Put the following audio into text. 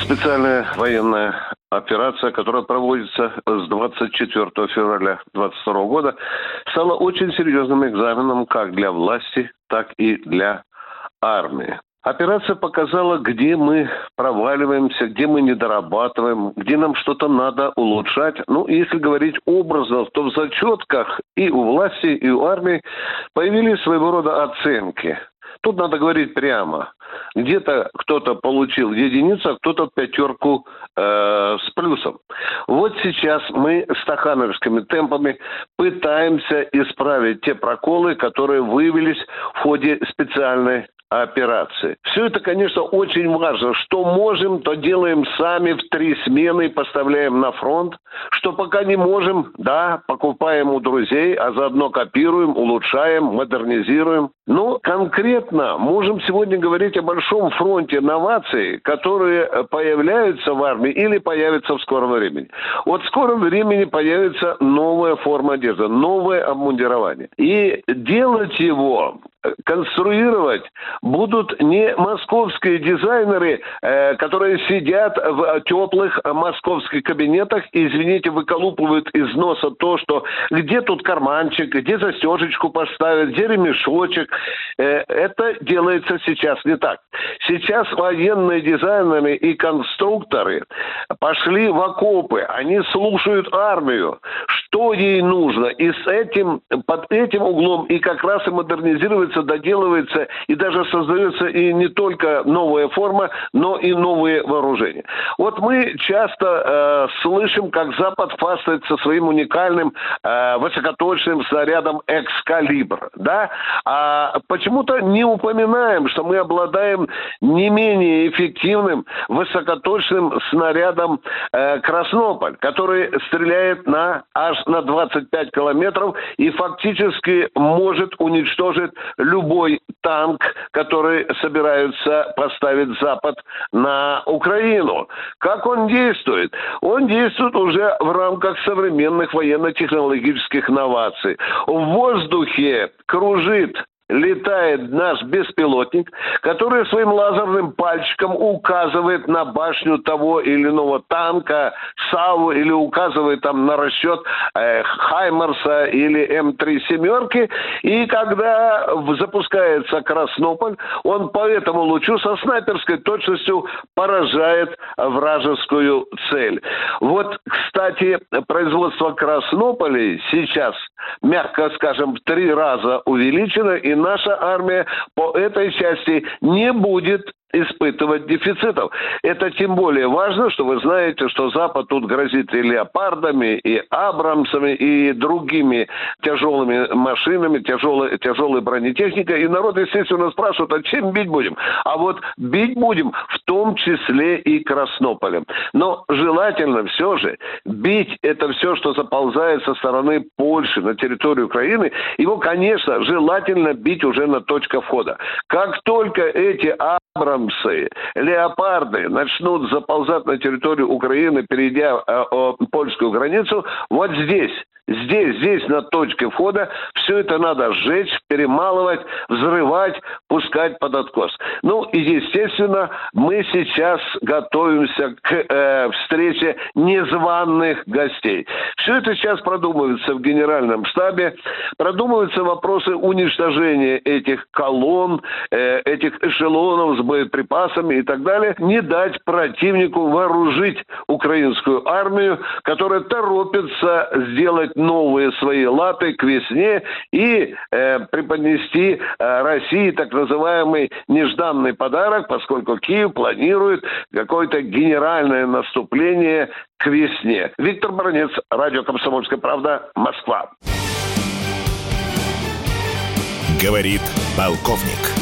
Специальная военная операция, которая проводится с 24 февраля 2022 года, стала очень серьезным экзаменом как для власти, так и для армии. Операция показала, где мы проваливаемся, где мы не дорабатываем, где нам что-то надо улучшать. Ну, если говорить образно, то в зачетках и у власти, и у армии появились своего рода оценки. Тут надо говорить прямо. Где-то кто-то получил единицу, а кто-то пятерку э, с плюсом. Вот сейчас мы стахановскими темпами пытаемся исправить те проколы, которые выявились в ходе специальной операции. Все это, конечно, очень важно. Что можем, то делаем сами в три смены поставляем на фронт. Что пока не можем, да, покупаем у друзей, а заодно копируем, улучшаем, модернизируем. Ну, конкретно можем сегодня говорить о большом фронте новаций, которые появляются в армии или появятся в скором времени. Вот в скором времени появится новая форма одежды, новое обмундирование. И делать его конструировать будут не московские дизайнеры, э, которые сидят в теплых московских кабинетах и, извините, выколупывают из носа то, что где тут карманчик, где застежечку поставить, где ремешочек. Э, это делается сейчас не так. Сейчас военные дизайнеры и конструкторы пошли в окопы, они слушают армию, что ей нужно, и с этим, под этим углом и как раз и модернизируют делается, доделывается и даже создается и не только новая форма, но и новые вооружения. Вот мы часто э, слышим, как Запад хвастается своим уникальным э, высокоточным снарядом «Экскалибр». Да? А почему-то не упоминаем, что мы обладаем не менее эффективным высокоточным снарядом э, «Краснополь», который стреляет на аж на 25 километров и фактически может уничтожить любой танк, который собираются поставить Запад на Украину. Как он действует? Он действует уже в рамках современных военно-технологических новаций. В воздухе кружит летает наш беспилотник, который своим лазерным пальчиком указывает на башню того или иного танка, САУ, или указывает там на расчет э, Хаймерса или М3 семерки. И когда запускается Краснополь, он по этому лучу со снайперской точностью поражает вражескую цель. Вот, кстати, производство Краснополя сейчас, мягко скажем, в три раза увеличено, и наша армия по этой части не будет испытывать дефицитов. Это тем более важно, что вы знаете, что Запад тут грозит и леопардами, и абрамсами, и другими тяжелыми машинами, тяжелой, тяжелой бронетехникой. И народ, естественно, спрашивает, а чем бить будем? А вот бить будем в том числе и Краснополем. Но желательно все же бить это все, что заползает со стороны Польши на территорию Украины, его, конечно, желательно бить уже на точке входа. Как только эти Абрамсы, леопарды начнут заползать на территорию Украины, перейдя э, польскую границу, вот здесь Здесь, здесь на точке входа все это надо сжечь, перемалывать, взрывать, пускать под откос. Ну и, естественно, мы сейчас готовимся к э, встрече незваных гостей. Все это сейчас продумывается в генеральном штабе. Продумываются вопросы уничтожения этих колонн, э, этих эшелонов с боеприпасами и так далее. Не дать противнику вооружить украинскую армию, которая торопится сделать новые свои латы к весне и э, преподнести э, России так называемый нежданный подарок, поскольку Киев планирует какое-то генеральное наступление к весне. Виктор Баранец, радио «Комсомольская правда», Москва. Говорит полковник.